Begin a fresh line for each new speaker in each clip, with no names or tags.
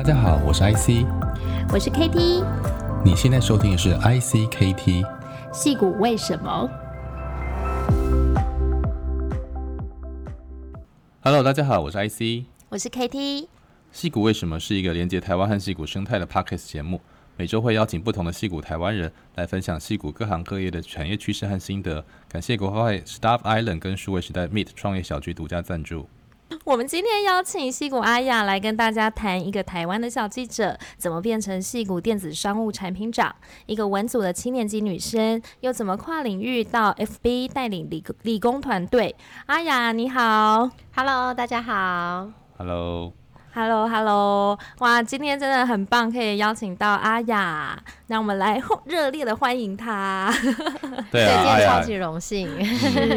大家好，我是 IC，
我是 KT，
你现在收听的是 IC KT，
戏谷为什么
？Hello，大家好，我是 IC，
我是 KT，
戏谷为什么是一个连接台湾和戏谷生态的 Podcast 节目，每周会邀请不同的戏谷台湾人来分享戏谷各行各业的产业趋势和心得。感谢国外 Staff Island 跟数位时代 Meet 创业小聚独家赞助。
我们今天邀请戏谷阿雅来跟大家谈一个台湾的小记者怎么变成戏谷电子商务产品长，一个文组的七年级女生又怎么跨领域到 FB 带领理理工团队。阿雅你好
，Hello，大家好
，Hello。
Hello，Hello，hello. 哇，今天真的很棒，可以邀请到阿雅，那我们来热烈的欢迎她。
对啊，
超级荣幸。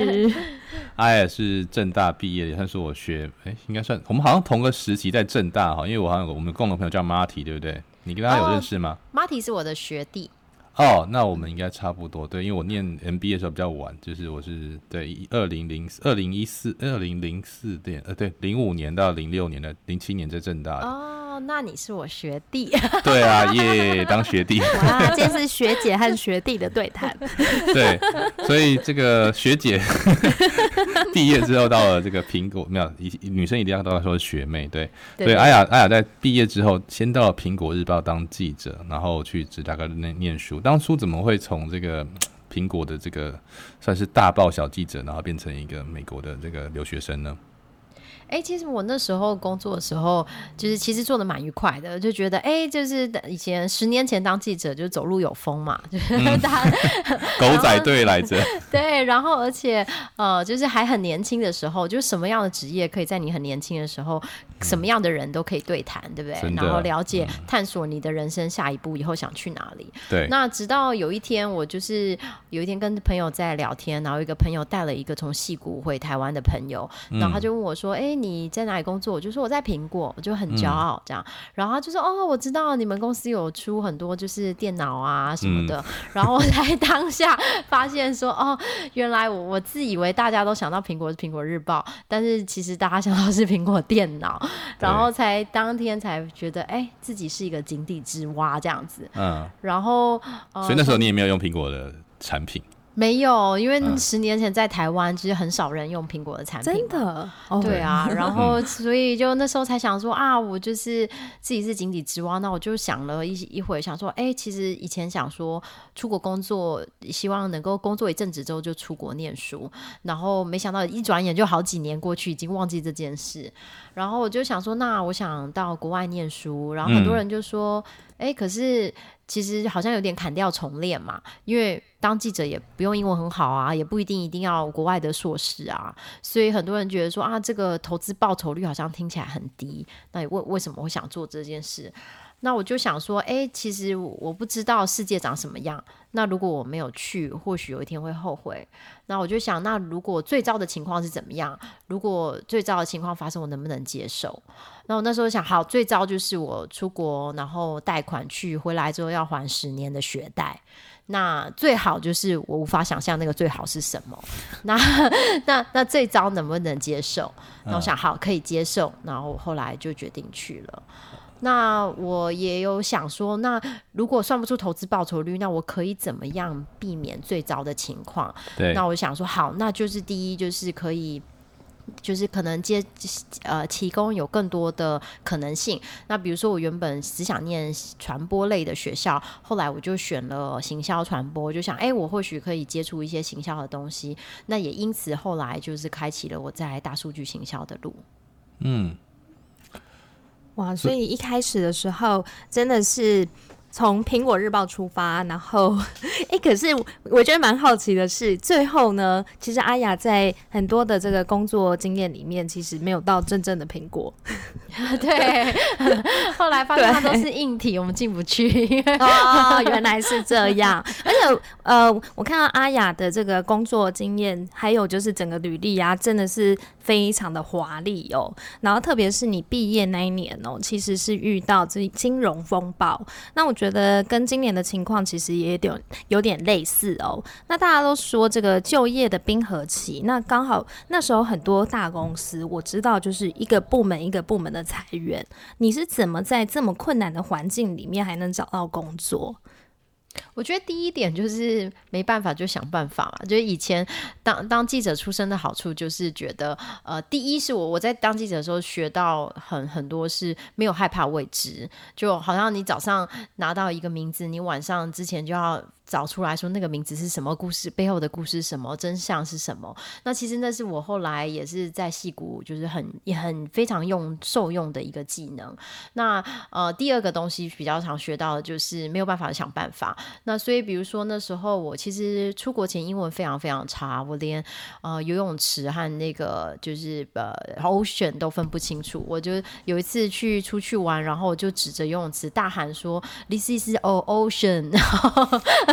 阿雅是正大毕业的，也算是我学，哎、欸，应该算我们好像同个时期在正大哈，因为我好像我们共同朋友叫 Marty，对不对？你跟他有认识吗
？Uh，Marty 是我的学弟。
哦那我们应该差不多，对，因为我念 MBA 的时候比较晚，就是我是对二零零二零一四二零零四年，呃，对，零五年到零六年的零七年在政大的。
，oh, 那你是我学弟。
对啊，耶，当学弟。
哇，这是学姐和学弟的对谈。
对，所以这个学姐毕业之后到了这个苹果，没有，女生一定要都要说学妹，对。对，对，对。阿雅，阿雅在毕业之后先到了苹果日报当记者，然后去芝加哥念念书。当初怎么会从这个苹果的这个算是大报小记者，然后变成一个美国的这个留学生呢？
哎、欸，其实我那时候工作的时候，就是其实做的蛮愉快的，就觉得哎、欸，就是以前十年前当记者就走路有风嘛，就是当、
嗯、狗仔队来着。
对，然后而且呃，就是还很年轻的时候，就是什么样的职业可以在你很年轻的时候，嗯、什么样的人都可以对谈，对不对？然后了解、嗯、探索你的人生下一步以后想去哪里。
对。
那直到有一天，我就是有一天跟朋友在聊天，然后一个朋友带了一个从戏谷回台湾的朋友，然后他就问我说：“哎、嗯。欸”你在哪里工作？我就说我在苹果，我就很骄傲这样。嗯、然后他就说哦，我知道你们公司有出很多就是电脑啊什么的。嗯、然后我在 当下发现说哦，原来我我自以为大家都想到苹果是苹果日报，但是其实大家想到是苹果电脑。然后才当天才觉得哎，自己是一个井底之蛙这样子。嗯。然后，
呃、所以那时候你也没有用苹果的产品。
没有，因为十年前在台湾其实很少人用苹果的产品。
真的？
对啊，然后所以就那时候才想说啊，我就是自己是井底之蛙。那我就想了一一会，想说，哎，其实以前想说出国工作，希望能够工作一阵子之后就出国念书，然后没想到一转眼就好几年过去，已经忘记这件事。然后我就想说，那我想到国外念书，然后很多人就说，哎，可是。其实好像有点砍掉重练嘛，因为当记者也不用英文很好啊，也不一定一定要国外的硕士啊，所以很多人觉得说啊，这个投资报酬率好像听起来很低，那为为什么会想做这件事？那我就想说，哎，其实我不知道世界长什么样。那如果我没有去，或许有一天会后悔。那我就想，那如果最糟的情况是怎么样？如果最糟的情况发生，我能不能接受？那我那时候想，好，最糟就是我出国，然后贷款去，回来之后要还十年的学贷。那最好就是我无法想象那个最好是什么。那那那最糟能不能接受？那我想，好，可以接受。然后后来就决定去了。那我也有想说，那如果算不出投资报酬率，那我可以怎么样避免最糟的情况？
对，
那我想说，好，那就是第一，就是可以，就是可能接呃提供有更多的可能性。那比如说，我原本只想念传播类的学校，后来我就选了行销传播，就想，哎，我或许可以接触一些行销的东西。那也因此后来就是开启了我在大数据行销的路。嗯。
哇，所以一开始的时候真的是从苹果日报出发，然后哎、欸，可是我觉得蛮好奇的是，最后呢，其实阿雅在很多的这个工作经验里面，其实没有到真正的苹果。
对，后来发现它都是硬体，我们进不去。
哦，原来是这样。而且呃，我看到阿雅的这个工作经验，还有就是整个履历啊，真的是。非常的华丽哦，然后特别是你毕业那一年哦，其实是遇到这金融风暴。那我觉觉得跟今年的情况其实也有有点类似哦。那大家都说这个就业的冰河期，那刚好那时候很多大公司，我知道就是一个部门一个部门的裁员。你是怎么在这么困难的环境里面还能找到工作？
我觉得第一点就是没办法就想办法嘛。就是以前当当记者出身的好处就是觉得，呃，第一是我我在当记者的时候学到很很多是没有害怕未知，就好像你早上拿到一个名字，你晚上之前就要。找出来说那个名字是什么故事，背后的故事是什么，真相是什么？那其实那是我后来也是在戏骨，就是很也很非常用受用的一个技能。那呃，第二个东西比较常学到的就是没有办法想办法。那所以比如说那时候我其实出国前英文非常非常差，我连呃游泳池和那个就是呃 ocean 都分不清楚。我就有一次去出去玩，然后就指着游泳池大喊说：“This is o ocean。”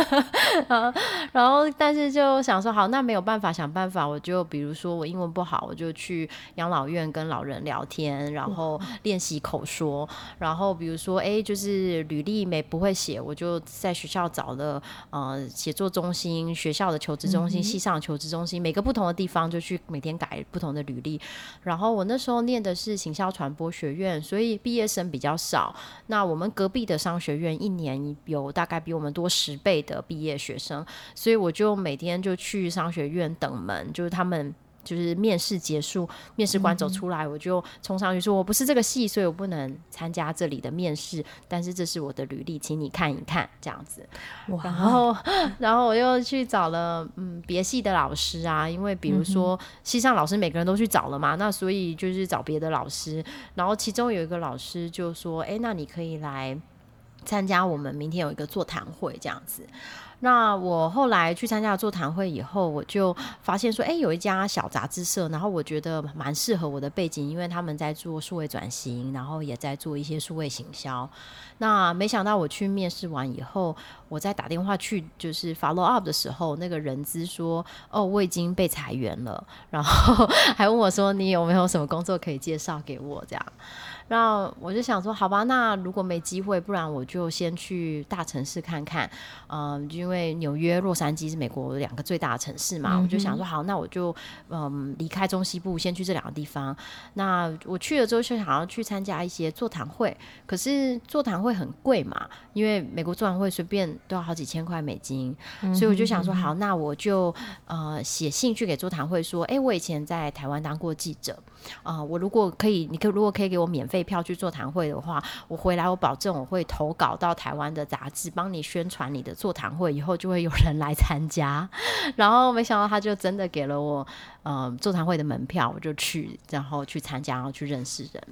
然后，但是就想说，好，那没有办法，想办法，我就比如说我英文不好，我就去养老院跟老人聊天，然后练习口说。然后比如说，哎，就是履历没不会写，我就在学校找了呃写作中心、学校的求职中心、系上求职中心，每个不同的地方就去每天改不同的履历。然后我那时候念的是行销传播学院，所以毕业生比较少。那我们隔壁的商学院一年有大概比我们多十倍的。的毕业学生，所以我就每天就去商学院等门，就是他们就是面试结束，面试官走出来，我就冲上去说：“我不是这个系，所以我不能参加这里的面试。但是这是我的履历，请你看一看。”这样子，然后 然后我又去找了嗯别系的老师啊，因为比如说系上老师每个人都去找了嘛，那所以就是找别的老师。然后其中有一个老师就说：“哎，那你可以来。”参加我们明天有一个座谈会这样子，那我后来去参加座谈会以后，我就发现说，哎，有一家小杂志社，然后我觉得蛮适合我的背景，因为他们在做数位转型，然后也在做一些数位行销。那没想到我去面试完以后，我在打电话去就是 follow up 的时候，那个人资说，哦，我已经被裁员了，然后还问我说，你有没有什么工作可以介绍给我这样。那我就想说，好吧，那如果没机会，不然我就先去大城市看看。嗯，因为纽约、洛杉矶是美国两个最大的城市嘛，嗯、我就想说，好，那我就嗯离开中西部，先去这两个地方。那我去了之后，就想要去参加一些座谈会，可是座谈会很贵嘛，因为美国座谈会随便都要好几千块美金，嗯、所以我就想说，好，那我就呃写信去给座谈会说，哎，我以前在台湾当过记者，啊、呃，我如果可以，你可如果可以给我免费。票去座谈会的话，我回来我保证我会投稿到台湾的杂志，帮你宣传你的座谈会，以后就会有人来参加。然后没想到他就真的给了我呃座谈会的门票，我就去，然后去参加，然后去认识人。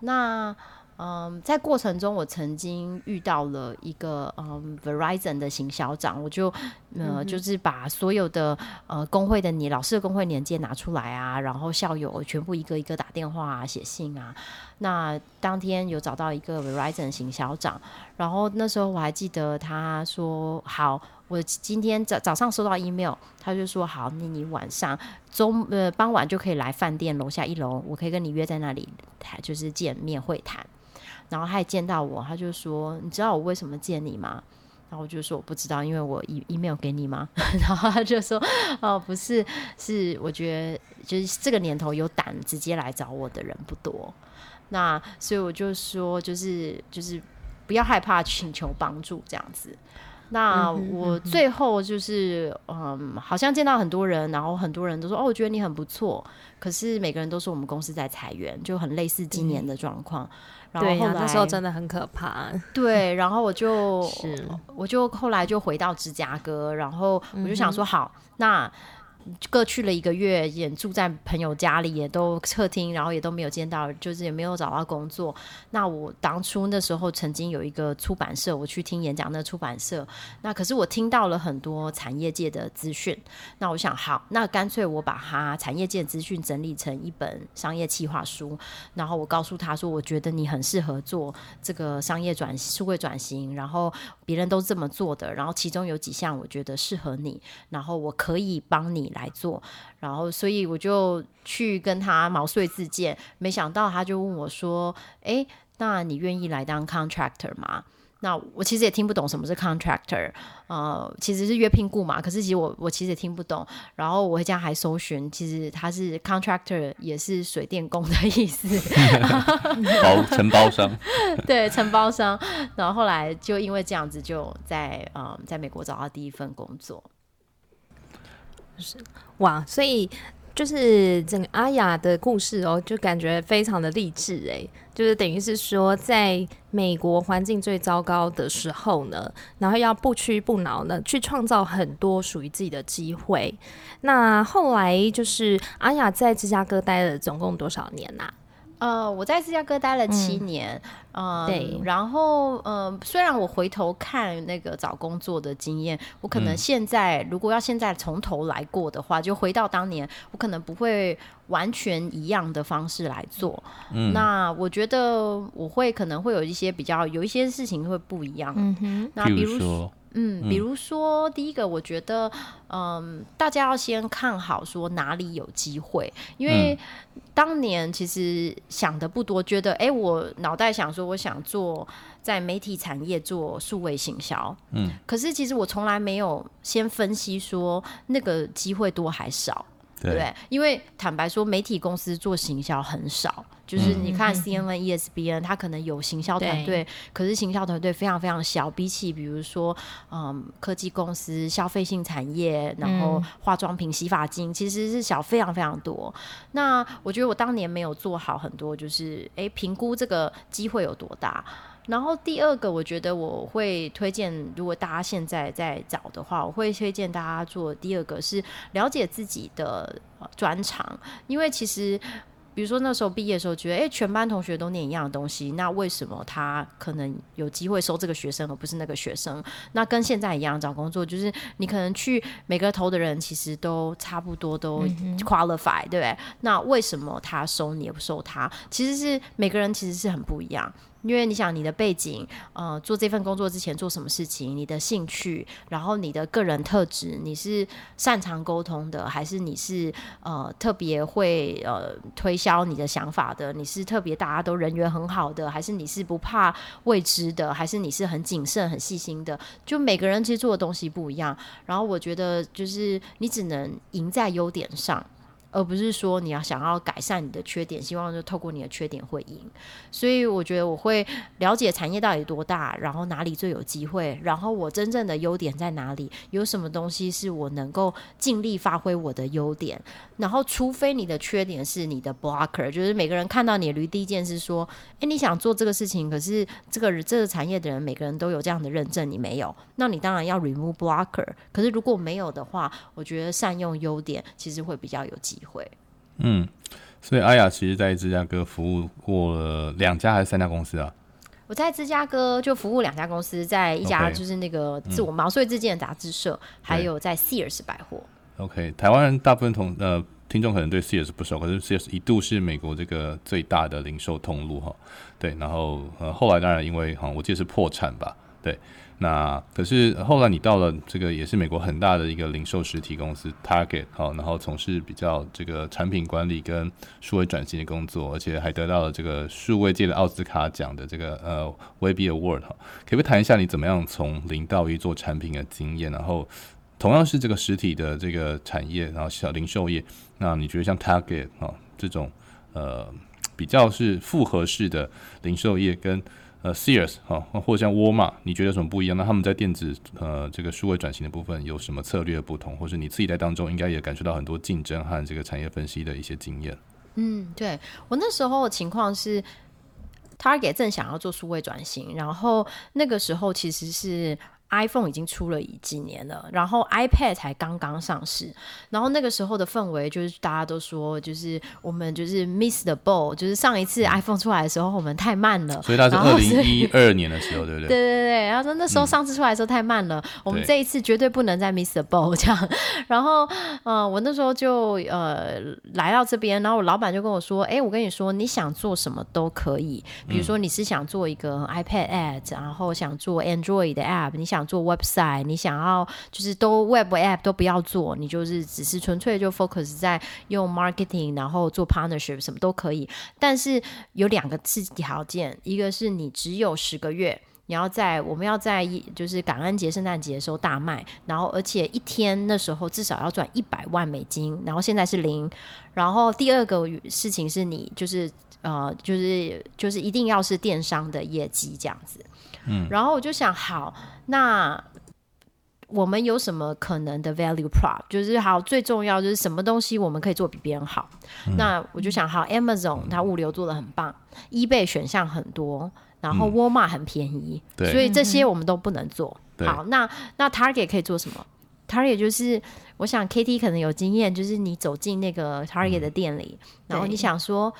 那嗯，在过程中，我曾经遇到了一个嗯 Verizon 的行销长，我就呃就是把所有的呃工会的你老师的工会年鉴拿出来啊，然后校友全部一个一个打电话啊，写信啊。那当天有找到一个 Verizon 行销长，然后那时候我还记得他说好，我今天早早上收到 email，他就说好，你你晚上中呃傍晚就可以来饭店楼下一楼，我可以跟你约在那里谈，就是见面会谈。然后他也见到我，他就说：“你知道我为什么见你吗？”然后我就说：“我不知道，因为我 e email 给你吗？” 然后他就说：“哦，不是，是我觉得就是这个年头有胆直接来找我的人不多。那所以我就说，就是就是不要害怕请求帮助这样子。那我最后就是嗯，好像见到很多人，然后很多人都说：‘哦，我觉得你很不错。’可是每个人都说我们公司在裁员，就很类似今年的状况。
然后，那时候真的很可怕。
对，然后我就是我就后来就回到芝加哥，然后我就想说，好，那。各去了一个月，也住在朋友家里，也都客厅，然后也都没有见到，就是也没有找到工作。那我当初那时候曾经有一个出版社，我去听演讲，那出版社，那可是我听到了很多产业界的资讯。那我想，好，那干脆我把它产业界资讯整理成一本商业企划书，然后我告诉他说，我觉得你很适合做这个商业转数位转型，然后别人都这么做的，然后其中有几项我觉得适合你，然后我可以帮你。来做，然后所以我就去跟他毛遂自荐，没想到他就问我说：“诶，那你愿意来当 contractor 吗？”那我其实也听不懂什么是 contractor，呃，其实是约聘雇嘛。可是其实我我其实也听不懂。然后我这样还搜寻，其实他是 contractor，也是水电工的意思
包承包商。
对，承包商。然后后来就因为这样子，就在呃在美国找到第一份工作。
是哇，所以。就是整个阿雅的故事哦，就感觉非常的励志诶，就是等于是说，在美国环境最糟糕的时候呢，然后要不屈不挠呢，去创造很多属于自己的机会。那后来就是阿雅在芝加哥待了总共多少年呐、
呃，我在芝加哥待了七年，嗯，呃、对。然后，呃，虽然我回头看那个找工作的经验，我可能现在、嗯、如果要现在从头来过的话，就回到当年，我可能不会完全一样的方式来做。嗯，那我觉得我会可能会有一些比较有一些事情会不一样。嗯哼，那比如说。嗯，比如说，第一个，我觉得，嗯，大家要先看好说哪里有机会，因为当年其实想的不多，觉得，哎，我脑袋想说，我想做在媒体产业做数位行销，嗯，可是其实我从来没有先分析说那个机会多还少。对不对？因为坦白说，媒体公司做行销很少。就是你看 CNN、ESPN，它可能有行销团队，可是行销团队非常非常小。比起比如说，嗯，科技公司、消费性产业，然后化妆品、洗发精，其实是小非常非常多。那我觉得我当年没有做好很多，就是哎，评估这个机会有多大。然后第二个，我觉得我会推荐，如果大家现在在找的话，我会推荐大家做第二个是了解自己的专长，因为其实。比如说那时候毕业的时候，觉得诶，全班同学都念一样的东西，那为什么他可能有机会收这个学生，而不是那个学生？那跟现在一样找工作，就是你可能去每个投的人其实都差不多，都 qualify，对不对？那为什么他收你也不收他？其实是每个人其实是很不一样。因为你想你的背景，呃，做这份工作之前做什么事情，你的兴趣，然后你的个人特质，你是擅长沟通的，还是你是呃特别会呃推销你的想法的？你是特别大家都人缘很好的，还是你是不怕未知的，还是你是很谨慎很细心的？就每个人其实做的东西不一样。然后我觉得就是你只能赢在优点上。而不是说你要想要改善你的缺点，希望就透过你的缺点会赢。所以我觉得我会了解产业到底多大，然后哪里最有机会，然后我真正的优点在哪里，有什么东西是我能够尽力发挥我的优点。然后除非你的缺点是你的 blocker，就是每个人看到你的履历第一件事说：“诶，你想做这个事情，可是这个这个产业的人每个人都有这样的认证，你没有，那你当然要 remove blocker。可是如果没有的话，我觉得善用优点其实会比较有机会。会，
嗯，所以阿雅其实在芝加哥服务过了两家还是三家公司啊？
我在芝加哥就服务两家公司，在一家就是那个自我毛遂自荐的杂志社，嗯、还有在 Sears 百货。
OK，台湾人大部分同呃听众可能对 Sears 不熟，可是 Sears 一度是美国这个最大的零售通路哈。对，然后呃后来当然因为哈我记得是破产吧，对。那可是后来你到了这个也是美国很大的一个零售实体公司 Target 好，然后从事比较这个产品管理跟数位转型的工作，而且还得到了这个数位界的奥斯卡奖的这个呃 Web Award 哈，可不可以谈一下你怎么样从零到一做产品的经验？然后同样是这个实体的这个产业，然后小零售业，那你觉得像 Target 啊这种呃比较是复合式的零售业跟呃，Sears 哈，或者像沃尔玛，你觉得有什么不一样？那他们在电子呃这个数位转型的部分有什么策略不同？或是你自己在当中应该也感受到很多竞争和这个产业分析的一些经验。
嗯，对，我那时候的情况是，Target 正想要做数位转型，然后那个时候其实是。iPhone 已经出了几年了，然后 iPad 才刚刚上市，然后那个时候的氛围就是大家都说，就是我们就是 miss the ball，就是上一次 iPhone 出来的时候我们太慢了，
所以它是二零一二年的时候，对不对？
对对对，然后说那时候上次出来的时候太慢了，嗯、我们这一次绝对不能再 miss the ball 这样。然后，呃，我那时候就呃来到这边，然后我老板就跟我说，哎，我跟你说，你想做什么都可以，比如说你是想做一个 iPad app，然后想做 Android 的 app，你想。想做 website，你想要就是都 web app 都不要做，你就是只是纯粹就 focus 在用 marketing，然后做 partnership 什么都可以。但是有两个刺条件，一个是你只有十个月。你要在我们要在一就是感恩节、圣诞节的时候大卖，然后而且一天那时候至少要赚一百万美金，然后现在是零。然后第二个事情是你就是呃就是就是一定要是电商的业绩这样子。嗯，然后我就想，好，那我们有什么可能的 value prop？就是好，最重要就是什么东西我们可以做比别人好？嗯、那我就想，好，Amazon 它物流做的很棒，eBay 选项很多，然后 Walmart 很便宜，嗯、所以这些我们都不能做。嗯、好，那那 Target 可以做什么？Target 就是，我想 KT 可能有经验，就是你走进那个 Target 的店里，嗯、然后你想说。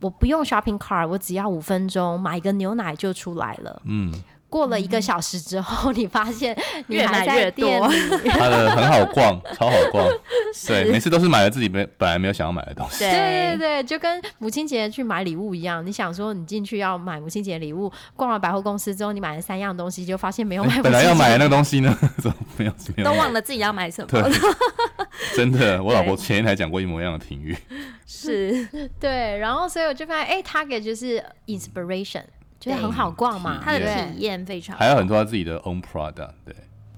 我不用 shopping cart，我只要五分钟买个牛奶就出来了。嗯，过了一个小时之后，你发现你还在店里，
越 越
它的很好逛，超好逛。对，每次都是买了自己没本来没有想要买的东西。
对对对，就跟母亲节去买礼物一样。你想说你进去要买母亲节礼物，逛完百货公司之后，你买了三样东西，就发现没有买。
本来要买的那个东西呢？怎么没有？没有
都忘了自己要买什么。
了，真的，我老婆前一天还讲过一模一样的评语。
是
对，然后所以我就发现，哎，Target 就是 inspiration，就是很好逛嘛，他的体验非常好，
还有很多他自己的 own product，对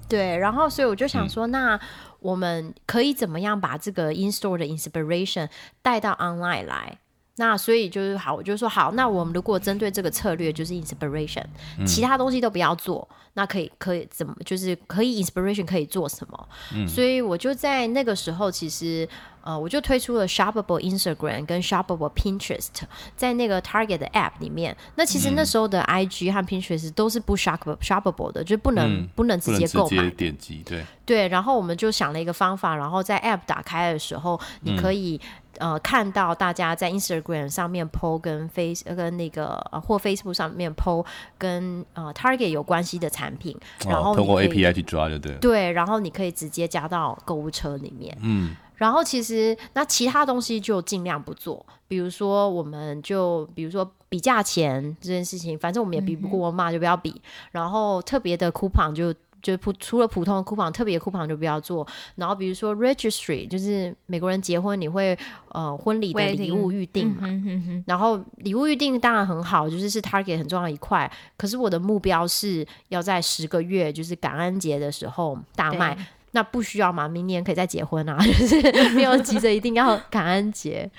对，然后所以我就想说，嗯、那我们可以怎么样把这个 in store 的 inspiration 带到 online 来？那所以就是好，我就说好，那我们如果针对这个策略就是 inspiration，、嗯、其他东西都不要做，那可以可以怎么就是可以 inspiration 可以做什么？嗯、所以我就在那个时候，其实呃，我就推出了 Shoppable Instagram 跟 Shoppable Pinterest，在那个 Target 的 App 里面。那其实那时候的 IG 和 Pinterest 都是不 Shoppable 的，就不能、不能直接购买、
直接点
击。对对，然后我们就想了一个方法，然后在 App 打开的时候，你可以、呃看到大家在 Instagram 上面 PO 跟 Face 跟那个、呃、或 Facebook 上面 PO 跟呃 Target 有关系的产品，然后、通
过 API 去抓就对。
对，然后你可以直接加到购物车里面。嗯。然后其实那其他东西就尽量不做，比如说我们就比如说比价钱这件事情，反正我们也比不过嘛，就不要比。然后特别的 coupon 就。就普除了普通的 coupon，特别的 coupon 就不要做。然后比如说 registry，就是美国人结婚你会呃婚礼的礼物预定嘛。嗯、然后礼物预定当然很好，就是是 target 很重要的一块。可是我的目标是要在十个月，就是感恩节的时候大卖。那不需要嘛？明年可以再结婚啊，就是没有急着一定要感恩节。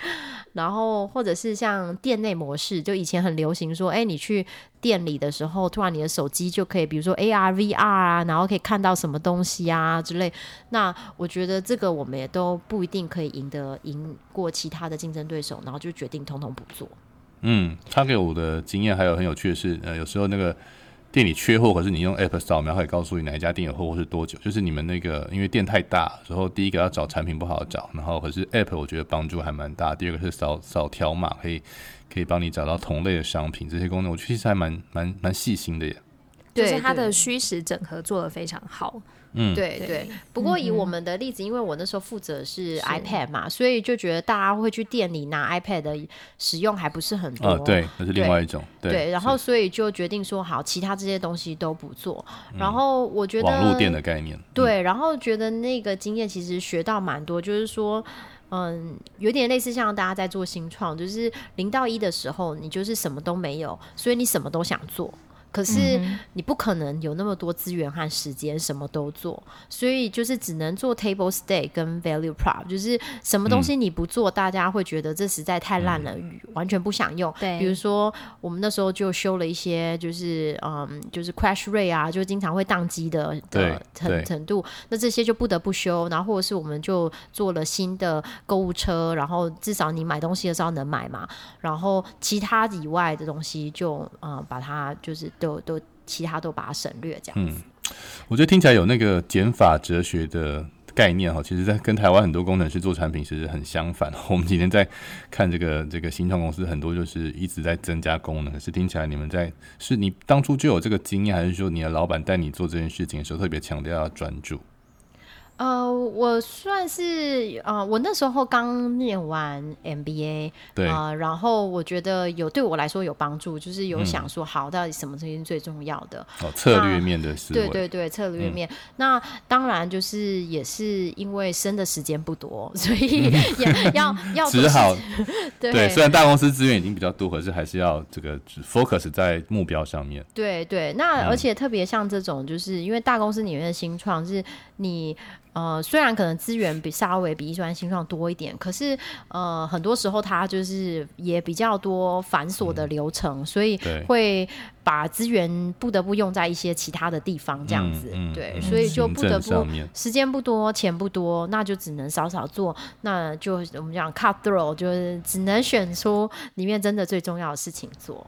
然后，或者是像店内模式，就以前很流行说，哎，你去店里的时候，突然你的手机就可以，比如说 AR、VR 啊，然后可以看到什么东西啊之类。那我觉得这个我们也都不一定可以赢得赢过其他的竞争对手，然后就决定统统不做。
嗯，他给我的经验还有很有趣的是，呃，有时候那个。店里缺货，可是你用 App 扫描可以告诉你哪一家店有货或是多久。就是你们那个，因为店太大，然后第一个要找产品不好找，然后可是 App 我觉得帮助还蛮大。第二个是扫扫条码，可以可以帮你找到同类的商品，这些功能我其实还蛮蛮蛮细心的耶。
对，就是它的虚实整合做得非常好。
嗯，对对。不过以我们的例子，因为我那时候负责是 iPad 嘛，所以就觉得大家会去店里拿 iPad 的使用还不是很多。
对，那是另外一种。
对，然后所以就决定说好，其他这些东西都不做。然后我觉得
网络店的概念。
对，然后觉得那个经验其实学到蛮多，就是说，嗯，有点类似像大家在做新创，就是零到一的时候，你就是什么都没有，所以你什么都想做。可是你不可能有那么多资源和时间什么都做，所以就是只能做 table stake 跟 value prop，就是什么东西你不做，大家会觉得这实在太烂了，嗯、完全不想用。对，比如说我们那时候就修了一些，就是嗯，就是 crash rate 啊，就经常会宕机的的程程度，那这些就不得不修。然后或者是我们就做了新的购物车，然后至少你买东西的时候能买嘛。然后其他以外的东西就嗯，把它就是。就都其他都把它省略这样。嗯，
我觉得听起来有那个减法哲学的概念哈，其实，在跟台湾很多工程师做产品其实很相反。我们今天在看这个这个新创公司，很多就是一直在增加功能，可是听起来你们在是你当初就有这个经验，还是说你的老板带你做这件事情的时候特别强调要专注？
呃，我算是呃，我那时候刚念完 MBA，
对
啊、呃，然后我觉得有对我来说有帮助，就是有想说，好，到底什么东西是最重要的？
哦，策略面的思维，
对对对，策略面。嗯、那当然就是也是因为生的时间不多，所以也要要
只好
对，
对。虽然大公司资源已经比较多，可是还是要这个 focus 在目标上面。
对对，那而且特别像这种，就是因为大公司里面的新创是你。呃，虽然可能资源比稍微比一般新创多一点，可是呃，很多时候它就是也比较多繁琐的流程，嗯、所以会把资源不得不用在一些其他的地方，这样子，对、嗯，所以就不得不时间不多，钱不多，那就只能少少做，那就我们讲 cut through，就是只能选出里面真的最重要的事情做。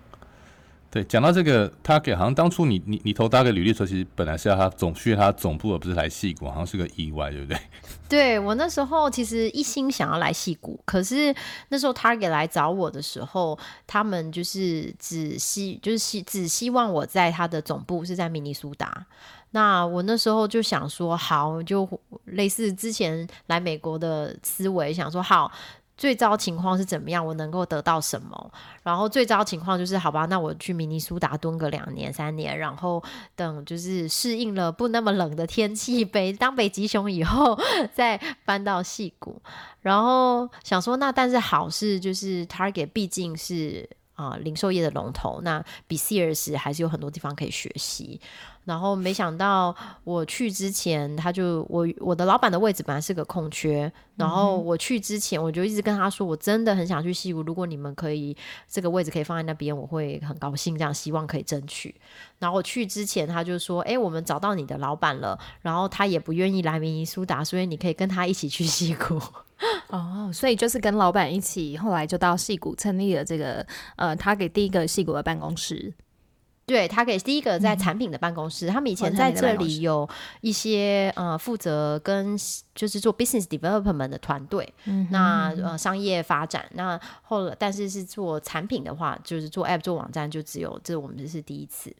对，讲到这个 Target，好像当初你你你投 Target 履历的时候，其实本来是要他总去他总部，而不是来矽谷，好像是个意外，对不对？
对，我那时候其实一心想要来矽谷，可是那时候 Target 来找我的时候，他们就是只希就是希只希望我在他的总部是在明尼苏达。那我那时候就想说，好，就类似之前来美国的思维，想说好。最糟情况是怎么样？我能够得到什么？然后最糟情况就是，好吧，那我去明尼苏达蹲个两年三年，然后等就是适应了不那么冷的天气，北当北极熊以后，再搬到戏谷。然后想说，那但是好事就是 Target 毕竟是啊、呃、零售业的龙头，那比 Sears 还是有很多地方可以学习。然后没想到我去之前，他就我我的老板的位置本来是个空缺。然后我去之前，我就一直跟他说，我真的很想去西谷。如果你们可以这个位置可以放在那边，我会很高兴。这样希望可以争取。然后我去之前，他就说：“哎，我们找到你的老板了。然后他也不愿意来明尼苏达，所以你可以跟他一起去西谷。”
哦，所以就是跟老板一起，后来就到戏谷成立了这个呃，他给第一个戏谷的办公室。
对，他给第一个在产品的办公室，嗯、他们以前在这里有一些呃负责跟就是做 business development 的团队，嗯、那呃商业发展，那后来但是是做产品的话，就是做 app 做网站，就只有这我们这是第一次。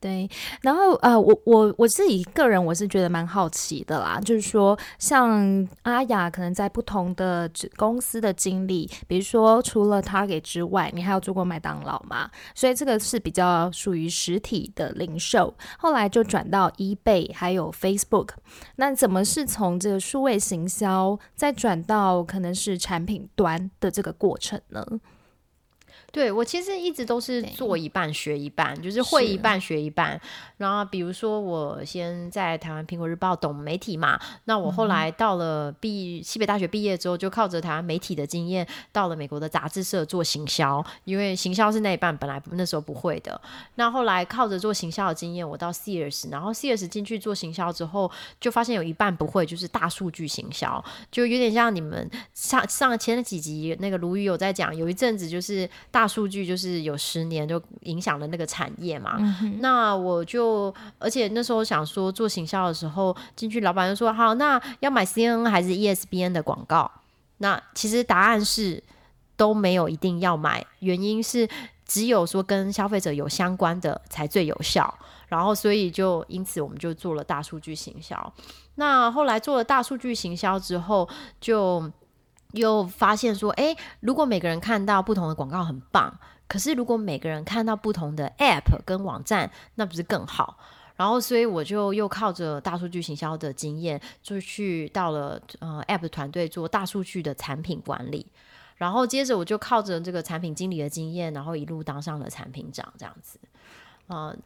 对，然后呃，我我我自己个人我是觉得蛮好奇的啦，就是说像阿雅可能在不同的公司的经历，比如说除了 Target 之外，你还有做过麦当劳嘛？所以这个是比较属于实体的零售，后来就转到 eBay 还有 Facebook，那怎么是从这个数位行销再转到可能是产品端的这个过程呢？
对，我其实一直都是做一半学一半，就是会一半学一半。然后比如说，我先在台湾苹果日报懂媒体嘛，那我后来到了毕西北大学毕业之后，就靠着台湾媒体的经验，到了美国的杂志社做行销，因为行销是那一半本来那时候不会的。那后来靠着做行销的经验，我到 Sears，然后 Sears 进去做行销之后，就发现有一半不会，就是大数据行销，就有点像你们上上前几集那个鲈鱼有在讲，有一阵子就是。大数据就是有十年就影响了那个产业嘛，嗯，那我就而且那时候想说做行销的时候进去，老板就说好，那要买 CNN 还是 ESPN 的广告？那其实答案是都没有一定要买，原因是只有说跟消费者有相关的才最有效。然后所以就因此我们就做了大数据行销。那后来做了大数据行销之后就。又发现说，哎，如果每个人看到不同的广告很棒，可是如果每个人看到不同的 App 跟网站，那不是更好？然后，所以我就又靠着大数据行销的经验，就去到了呃 App 团队做大数据的产品管理。然后接着我就靠着这个产品经理的经验，然后一路当上了产品长这样子。啊、呃，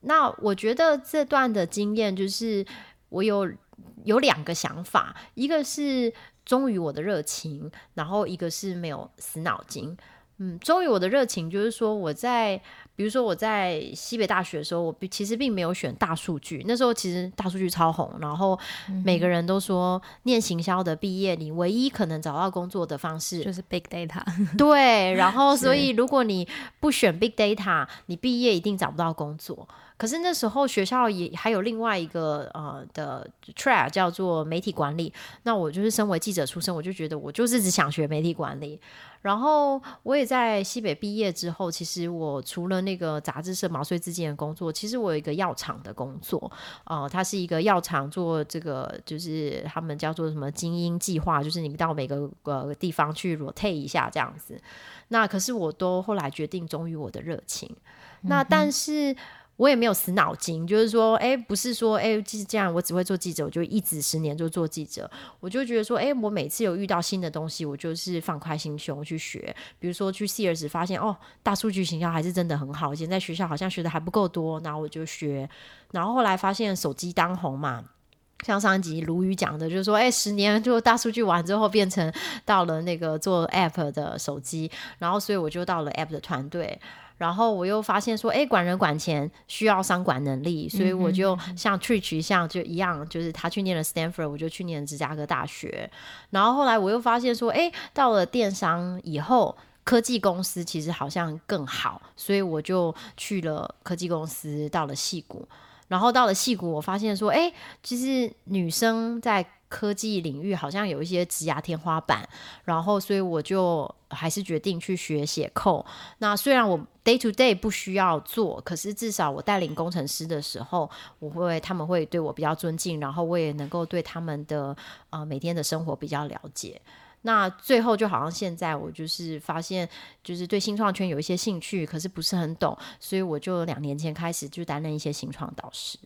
那我觉得这段的经验就是我有有两个想法，一个是。忠于我的热情，然后一个是没有死脑筋。嗯，忠于我的热情就是说，我在比如说我在西北大学的时候，我其实并没有选大数据。那时候其实大数据超红，然后每个人都说念行销的毕业，你唯一可能找到工作的方式
就是 big data。
对，然后所以如果你不选 big data，你毕业一定找不到工作。可是那时候学校也还有另外一个呃的 track 叫做媒体管理。那我就是身为记者出身，我就觉得我就是只想学媒体管理。然后我也在西北毕业之后，其实我除了那个杂志社毛遂自荐的工作，其实我有一个药厂的工作，呃，它是一个药厂做这个，就是他们叫做什么精英计划，就是你到每个呃地方去 rotate 一下这样子。那可是我都后来决定忠于我的热情，嗯、那但是。我也没有死脑筋，就是说，哎，不是说，哎，既然我只会做记者，我就一直十年就做记者。我就觉得说，哎，我每次有遇到新的东西，我就是放宽心胸去学。比如说去 Sears 发现，哦，大数据行销还是真的很好。以前在学校好像学的还不够多，然后我就学。然后后来发现手机当红嘛，像上一集卢宇讲的，就是说，哎，十年就大数据完之后，变成到了那个做 App 的手机，然后所以我就到了 App 的团队。然后我又发现说，哎，管人管钱需要商管能力，所以我就像 Trish 像就一样，就是他去念了 Stanford，我就去念芝加哥大学。然后后来我又发现说，哎，到了电商以后，科技公司其实好像更好，所以我就去了科技公司，到了戏谷。然后到了戏谷，我发现说，哎，其实女生在科技领域好像有一些职涯天花板，然后所以我就还是决定去学写 code。那虽然我 day to day 不需要做，可是至少我带领工程师的时候，我会他们会对我比较尊敬，然后我也能够对他们的呃每天的生活比较了解。那最后就好像现在我就是发现，就是对新创圈有一些兴趣，可是不是很懂，所以我就两年前开始就担任一些新创导师。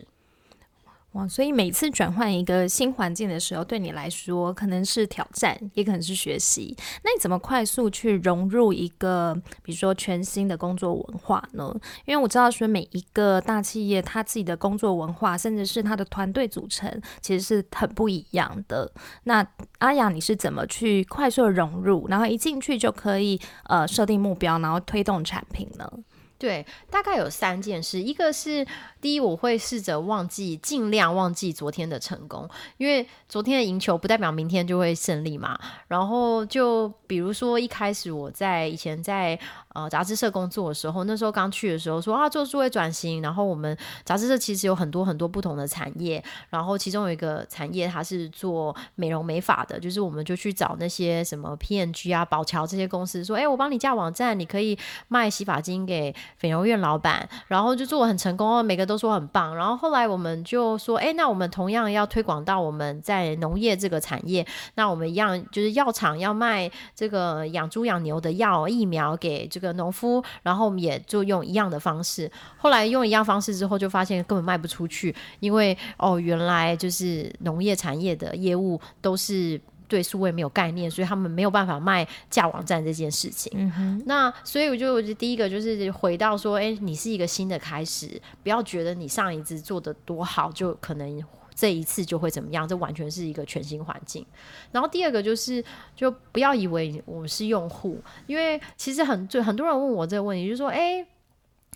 哇，所以每次转换一个新环境的时候，对你来说可能是挑战，也可能是学习。那你怎么快速去融入一个，比如说全新的工作文化呢？因为我知道说每一个大企业，他自己的工作文化，甚至是他的团队组成，其实是很不一样的。那阿雅，你是怎么去快速融入，然后一进去就可以呃设定目标，然后推动产品呢？
对，大概有三件事。一个是第一，我会试着忘记，尽量忘记昨天的成功，因为昨天的赢球不代表明天就会胜利嘛。然后就比如说一开始我在以前在呃杂志社工作的时候，那时候刚去的时候说啊做数位转型，然后我们杂志社其实有很多很多不同的产业，然后其中有一个产业它是做美容美发的，就是我们就去找那些什么 PNG 啊、宝桥这些公司说，哎，我帮你架网站，你可以卖洗发精给。美容院老板，然后就做很成功哦，每个都说很棒。然后后来我们就说，哎，那我们同样要推广到我们在农业这个产业，那我们一样就是药厂要卖这个养猪养牛的药疫苗给这个农夫，然后我们也就用一样的方式。后来用一样方式之后，就发现根本卖不出去，因为哦，原来就是农业产业的业务都是。对数位没有概念，所以他们没有办法卖架网站这件事情。那所以我就我觉得第一个就是回到说，哎，你是一个新的开始，不要觉得你上一次做的多好，就可能这一次就会怎么样，这完全是一个全新环境。然后第二个就是，就不要以为我们是用户，因为其实很就很多人问我这个问题，就是说，哎。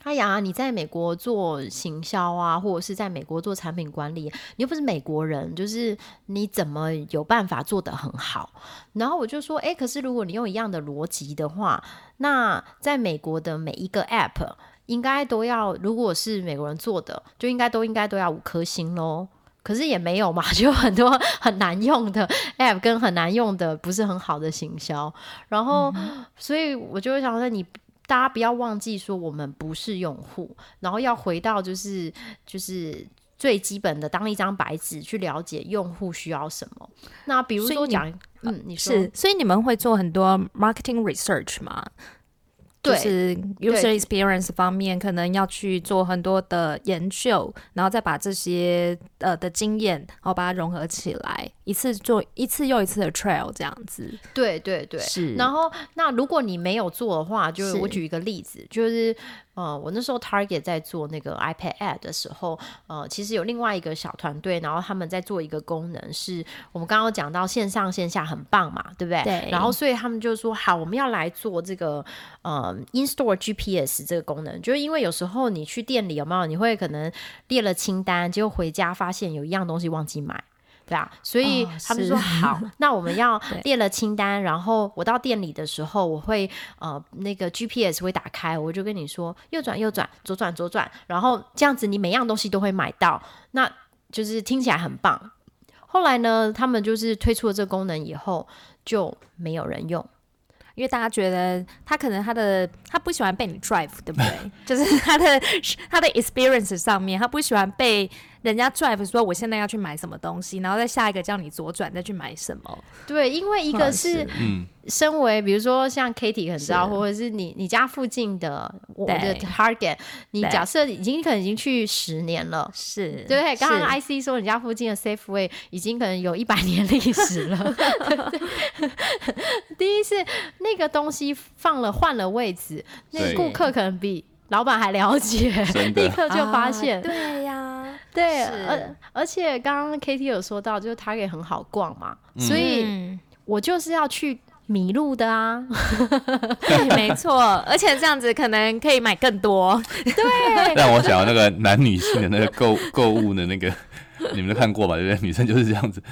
哎呀，你在美国做行销啊，或者是在美国做产品管理，你又不是美国人，就是你怎么有办法做得很好？然后我就说，哎，可是如果你用一样的逻辑的话，那在美国的每一个 App 应该都要，如果是美国人做的，就应该都应该都要五颗星喽。可是也没有嘛，就很多很难用的 App 跟很难用的不是很好的行销。然后，嗯、所以我就会想说你。大家不要忘记说，我们不是用户，然后要回到就是就是最基本的，当一张白纸去了解用户需要什么。那比如说讲，嗯，你说
是，所以你们会做很多 marketing research 吗？就是 user experience 方面，可能要去做很多的研究，然后再把这些呃的经验，然后把它融合起来，一次做一次又一次的 trial 这样子。
对对对，是。然后那如果你没有做的话，就是我举一个例子，就是。呃，我那时候 Target 在做那个 iPad Ad 的时候，呃，其实有另外一个小团队，然后他们在做一个功能，是我们刚刚讲到线上线下很棒嘛，对不对？对。然后所以他们就说，好，我们要来做这个呃 In Store GPS 这个功能，就是因为有时候你去店里有没有，你会可能列了清单，结果回家发现有一样东西忘记买。对啊，所以他们说、哦、好，那我们要 列了清单，然后我到店里的时候，我会呃那个 GPS 会打开，我就跟你说右转右转，左转左转，然后这样子你每样东西都会买到，那就是听起来很棒。后来呢，他们就是推出了这个功能以后，就没有人用。
因为大家觉得他可能他的他不喜欢被你 drive，对不对？就是他的 他的 experience 上面，他不喜欢被。人家 drive 说我现在要去买什么东西，然后再下一个叫你左转再去买什么。
对，因为一个是身为比如说像 Katie 很知道，或者是你你家附近的我的 Target，你假设已经可能已经去十年了，
是
对。刚刚 IC 说你家附近的 Safeway 已经可能有一百年历史了。第一是那个东西放了换了位置，那顾客可能比老板还了解，立刻就发现。
啊、对呀。
对，而而且刚刚 Katie 有说到，就是 Target 很好逛嘛，嗯、所以我就是要去迷路的啊。
对，没错，而且这样子可能可以买更多。
对，
让我想到那个男女性的那个购购物的那个，你们都看过吧？对不对？女生就是这样子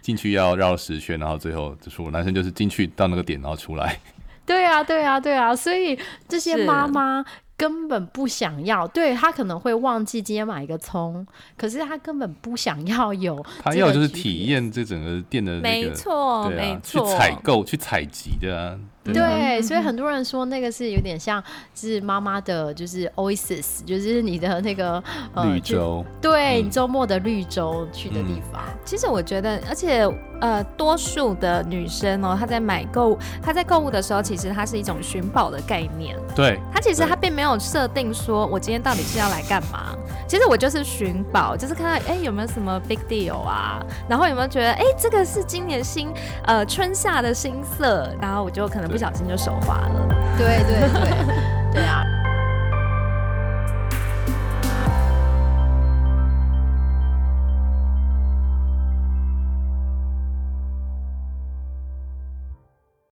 进去要绕十圈，然后最后就出；男生就是进去到那个点，然后出来。
对啊，对啊，对啊，所以这些妈妈。根本不想要，对，他可能会忘记今天买一个葱，可是他根本不想要有。
他要就是体验这整个店的那
个，
没错，
没错，
去采购、去采集的啊。
对，对，所以很多人说那个是有点像是妈妈的，就是 Oasis，就是你的那个
绿洲，
对，你周末的绿洲去的地方。
嗯、其实我觉得，而且呃，多数的女生哦，她在买购物，她在购物的时候，其实它是一种寻宝的概念。
对，
她其实她并没有设定说我今天到底是要来干嘛。其实我就是寻宝，就是看到哎有没有什么 big deal 啊，然后有没有觉得哎这个是今年新呃春夏的新色，然后我就可能。不小心就手滑了，
对对对，对 啊。